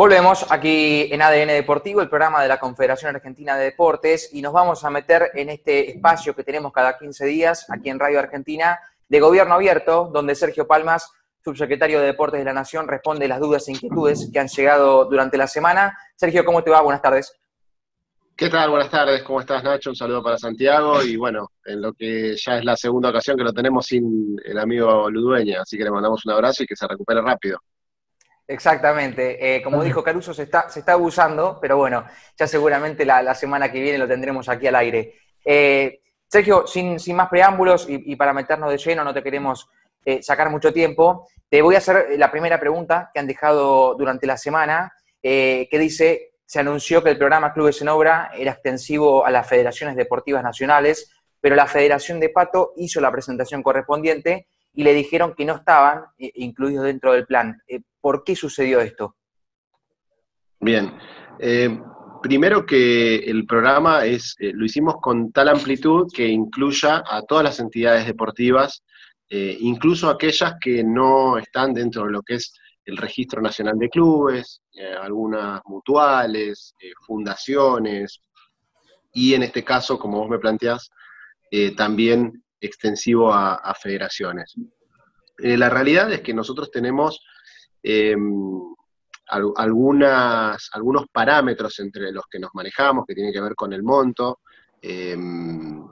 Volvemos aquí en ADN Deportivo, el programa de la Confederación Argentina de Deportes, y nos vamos a meter en este espacio que tenemos cada 15 días aquí en Radio Argentina de Gobierno Abierto, donde Sergio Palmas, subsecretario de Deportes de la Nación, responde las dudas e inquietudes que han llegado durante la semana. Sergio, ¿cómo te va? Buenas tardes. ¿Qué tal? Buenas tardes, ¿cómo estás Nacho? Un saludo para Santiago y bueno, en lo que ya es la segunda ocasión que lo tenemos sin el amigo Ludueña, así que le mandamos un abrazo y que se recupere rápido. Exactamente, eh, como dijo Caruso, se está, se está abusando, pero bueno, ya seguramente la, semana que viene lo tendremos aquí al aire. Eh, Sergio, sin, más preámbulos y, para meternos de lleno, no te queremos eh, sacar mucho tiempo, te voy a hacer la primera pregunta que han dejado durante la semana, que dice, se anunció que el programa Clubes en Obra era extensivo a las federaciones deportivas nacionales, pero la Federación de Pato hizo la presentación correspondiente y le dijeron que no estaban eh, incluidos dentro del plan. Eh, ¿Por qué sucedió esto? Bien. Eh, primero que el programa es, lo hicimos con tal amplitud que incluya a todas las entidades deportivas, incluso aquellas que no están dentro de lo que es el Registro Nacional de Clubes, algunas mutuales, fundaciones, y en este caso, como vos me planteás, también extensivo a, federaciones. la realidad es que nosotros tenemos em, algunas, algunos parámetros entre los que nos manejamos, que tienen que ver con el monto, em,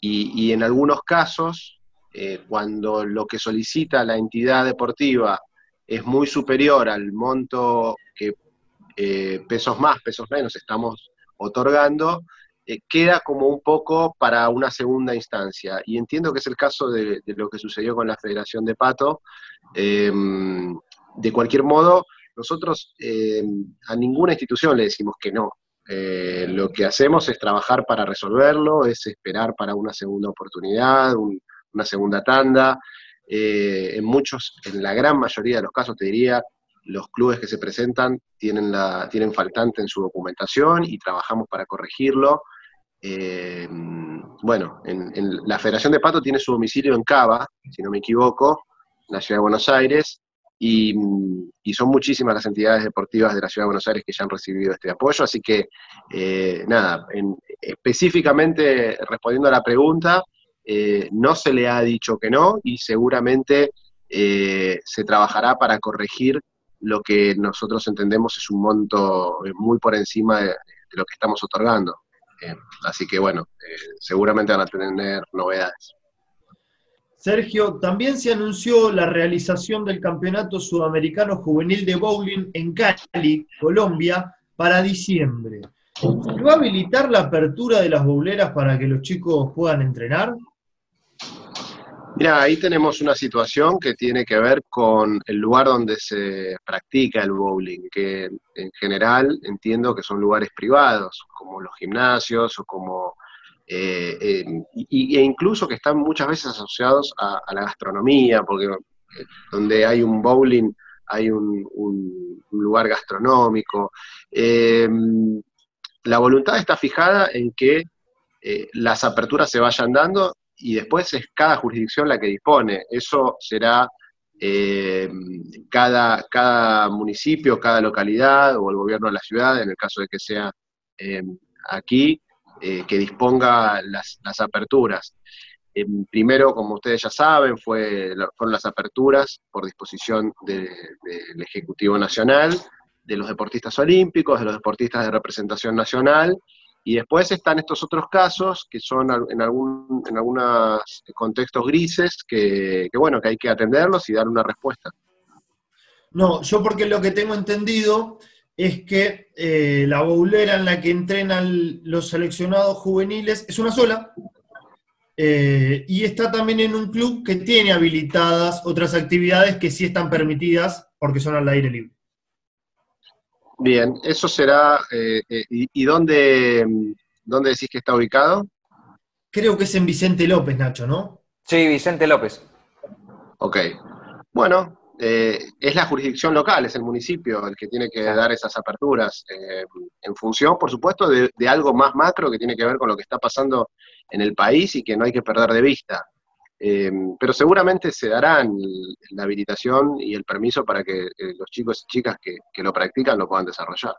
y, en algunos casos, cuando lo que solicita la entidad deportiva es muy superior al monto que eh, pesos más, pesos menos estamos otorgando, eh, queda como un poco para una segunda instancia. Y entiendo que es el caso de, lo que sucedió con la Federación de Pato. Em, de cualquier modo, nosotros em, a ninguna institución le decimos que no. Eh, lo que hacemos es trabajar para resolverlo, es esperar para una segunda oportunidad, una segunda tanda. Eh, en muchos, en la gran mayoría de los casos, te diría, los clubes que se presentan tienen, la, tienen faltante en su documentación y trabajamos para corregirlo. Eh, bueno, en, la Federación de Pato tiene su domicilio en Cava, si no me equivoco, en la Ciudad de Buenos Aires, y, son muchísimas las entidades deportivas de la Ciudad de Buenos Aires que ya han recibido este apoyo, así que eh, nada, específicamente respondiendo a la pregunta, eh, no se le ha dicho que no y seguramente se trabajará para corregir lo que nosotros entendemos es un monto muy por encima de, lo que estamos otorgando. Así que bueno, seguramente van a tener novedades. Sergio, también se anunció la realización del Campeonato Sudamericano Juvenil de Bowling en Cali, Colombia, para diciembre. ¿Se va a habilitar la apertura de las bowleras para que los chicos puedan entrenar? Mira, ahí tenemos una situación que tiene que ver con el lugar donde se practica el bowling, que en general entiendo que son lugares privados, como los gimnasios o como... Eh, e incluso que están muchas veces asociados a, la gastronomía, porque eh, donde hay un bowling hay un, lugar gastronómico. Eh, la voluntad está fijada en que las aperturas se vayan dando y después es cada jurisdicción la que dispone. Eso será eh, cada, cada municipio, cada localidad o el gobierno de la ciudad, en el caso de que sea eh, aquí, eh, que disponga las, aperturas. primero, como ustedes ya saben, fue, fueron las aperturas por disposición del Ejecutivo Nacional, de los deportistas olímpicos, de los deportistas de representación nacional, y después están estos otros casos que son en, algún, en algunos contextos grises que, bueno, que hay que atenderlos y dar una respuesta. No, yo porque lo que tengo entendido es que eh, la boulera en la que entrenan los seleccionados juveniles es una sola, eh, y está también en un club que tiene habilitadas otras actividades que sí están permitidas porque son al aire libre. Bien, eso será. Eh, eh, y, dónde, dónde decís que está ubicado? Creo que es en Vicente López, Nacho, ¿no? Sí, Vicente López. Ok. Bueno, eh, es la jurisdicción local, es el municipio el que tiene que dar esas aperturas, en función, por supuesto, de, algo más macro que tiene que ver con lo que está pasando en el país y que no hay que perder de vista. Em, pero seguramente se darán la habilitación y el permiso para que eh, los chicos y chicas que, lo practican lo puedan desarrollar.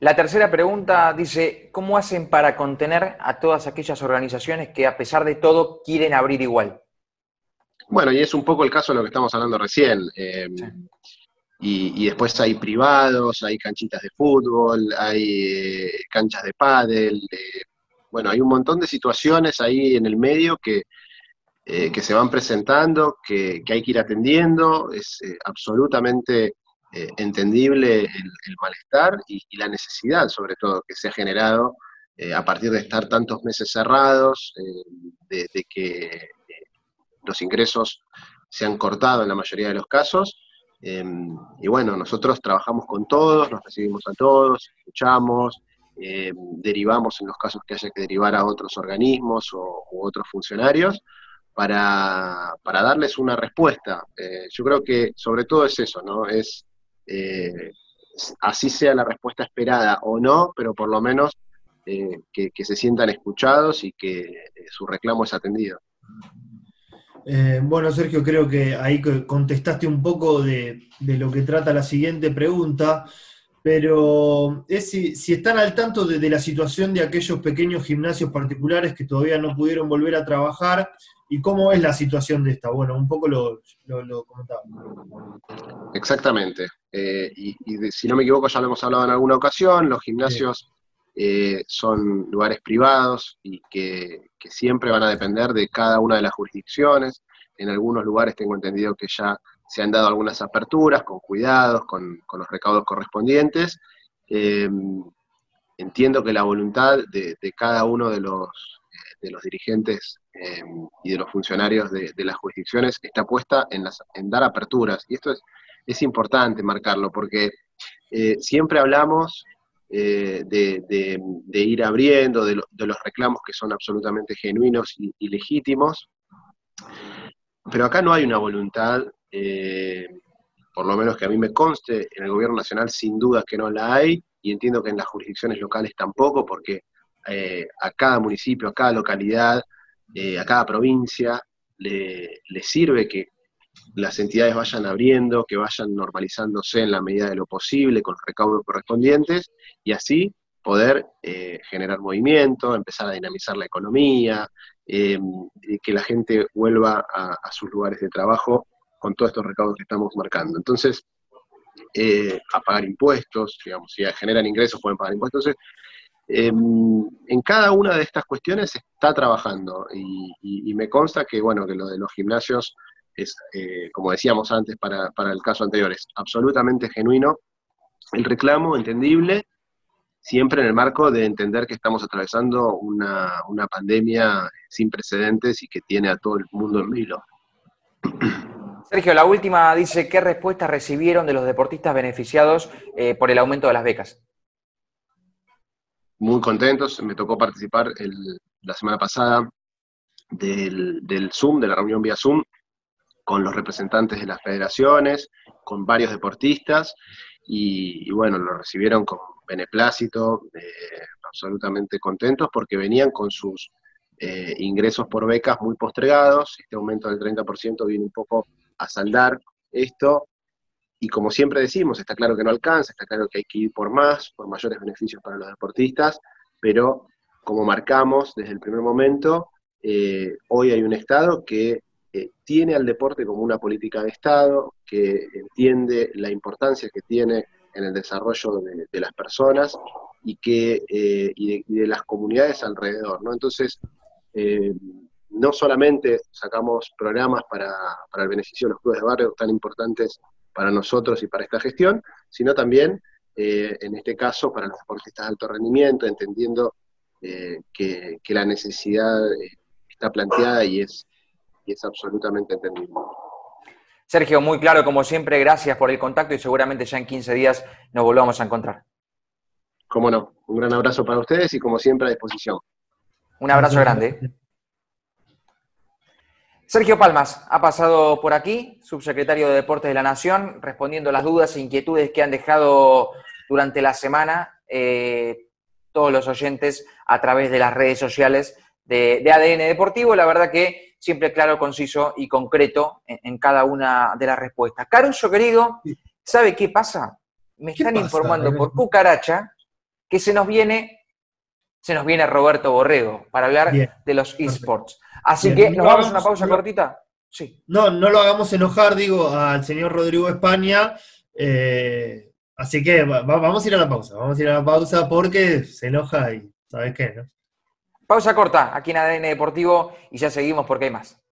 La tercera pregunta dice, ¿cómo hacen para contener a todas aquellas organizaciones que a pesar de todo quieren abrir igual? Bueno, y es un poco el caso de lo que estamos hablando recién. Em, y, después hay privados, hay canchitas de fútbol, hay eh, canchas de pádel, eh, bueno, hay un montón de situaciones ahí en el medio que, eh, que se van presentando, que, hay que ir atendiendo, es eh, absolutamente eh, entendible el, malestar y, la necesidad, sobre todo, que se ha generado a partir de estar tantos meses cerrados, de, que los ingresos se han cortado en la mayoría de los casos. Em, y bueno, nosotros trabajamos con todos, nos recibimos a todos, escuchamos, derivamos en los casos que haya que derivar a otros organismos o, u otros funcionarios, para, darles una respuesta. Eh, yo creo que sobre todo es eso, ¿no? Es eh, así sea la respuesta esperada o no, pero por lo menos eh, que, se sientan escuchados y que su reclamo es atendido. bueno, Sergio, creo que ahí contestaste un poco de, lo que trata la siguiente pregunta, pero es si, están al tanto de, la situación de aquellos pequeños gimnasios particulares que todavía no pudieron volver a trabajar ¿Y cómo es la situación de esta? Bueno, un poco lo, comentaba. Exactamente. Eh, y, si no me equivoco, ya lo hemos hablado en alguna ocasión, los gimnasios eh, son lugares privados y que, siempre van a depender de cada una de las jurisdicciones. En algunos lugares tengo entendido que ya se han dado algunas aperturas con cuidados, con, los recaudos correspondientes. Eh, entiendo que la voluntad de, de cada uno de los, de los dirigentes Em, y de los funcionarios de, las jurisdicciones está puesta en, las, en dar aperturas. Y esto es, importante marcarlo, porque eh, siempre hablamos eh, de, ir abriendo, de, los reclamos que son absolutamente genuinos y, legítimos, pero acá no hay una voluntad, eh, por lo menos que a mí me conste, en el gobierno nacional sin duda que no la hay, y entiendo que en las jurisdicciones locales tampoco, porque a cada municipio, a cada localidad, eh, a cada provincia le, sirve que las entidades vayan abriendo, que vayan normalizándose en la medida de lo posible con los recaudos correspondientes y así poder eh, generar movimiento, empezar a dinamizar la economía, eh, que la gente vuelva a, sus lugares de trabajo con todos estos recaudos que estamos marcando. Entonces, a pagar impuestos, digamos, si generan ingresos pueden pagar impuestos. Entonces, Em, en cada una de estas cuestiones se está trabajando y, me consta que, bueno, que lo de los gimnasios es, eh, como decíamos antes para, el caso anterior, es absolutamente genuino. El reclamo, entendible, siempre en el marco de entender que estamos atravesando una, pandemia sin precedentes y que tiene a todo el mundo en vilo. Sergio, la última dice, ¿qué respuestas recibieron de los deportistas beneficiados eh, por el aumento de las becas? Muy contentos. Me tocó participar la semana pasada del, Zoom, de la reunión vía Zoom, con los representantes de las federaciones, con varios deportistas, y, bueno, lo recibieron con beneplácito, eh, absolutamente contentos, porque venían con sus eh, ingresos por becas muy postregados. Este aumento del 30% viene un poco a saldar esto, y como siempre decimos, está claro que no alcanza, está claro que hay que ir por más, por mayores beneficios para los deportistas, pero como marcamos desde el primer momento, eh, hoy hay un Estado que eh, tiene al deporte como una política de Estado, que entiende la importancia que tiene en el desarrollo de, las personas y, que, eh, de, las comunidades alrededor. ¿no? Entonces, no solamente sacamos programas para, para el beneficio de los clubes de barrio tan importantes para nosotros y para esta gestión, sino también, eh, en este caso, para los deportistas de alto rendimiento, entendiendo eh, que, la necesidad eh, está planteada y es, y es absolutamente entendible. Sergio, muy claro, como siempre, gracias por el contacto y seguramente ya en 15 días nos volvamos a encontrar. Cómo no, un gran abrazo para ustedes y como siempre a disposición. Un abrazo grande. Sergio Palmas ha pasado por aquí, subsecretario de Deportes de la Nación, respondiendo a las dudas e inquietudes que han dejado durante la semana eh, todos los oyentes a través de las redes sociales de, ADN Deportivo. La verdad que siempre claro, conciso y concreto en, cada una de las respuestas. Caruso, querido, ¿sabe qué pasa? Me están informando por cucaracha que se nos viene, se nos viene Roberto Borrego para hablar de los esports. Así que, ¿nos vamos a una pausa cortita? Sí. No, no lo hagamos enojar, digo, al señor Rodrigo España. Eh, así que vamos a ir a la pausa, vamos a ir a la pausa porque se enoja y ¿sabes qué? No? Pausa corta aquí en ADN Deportivo y ya seguimos porque hay más.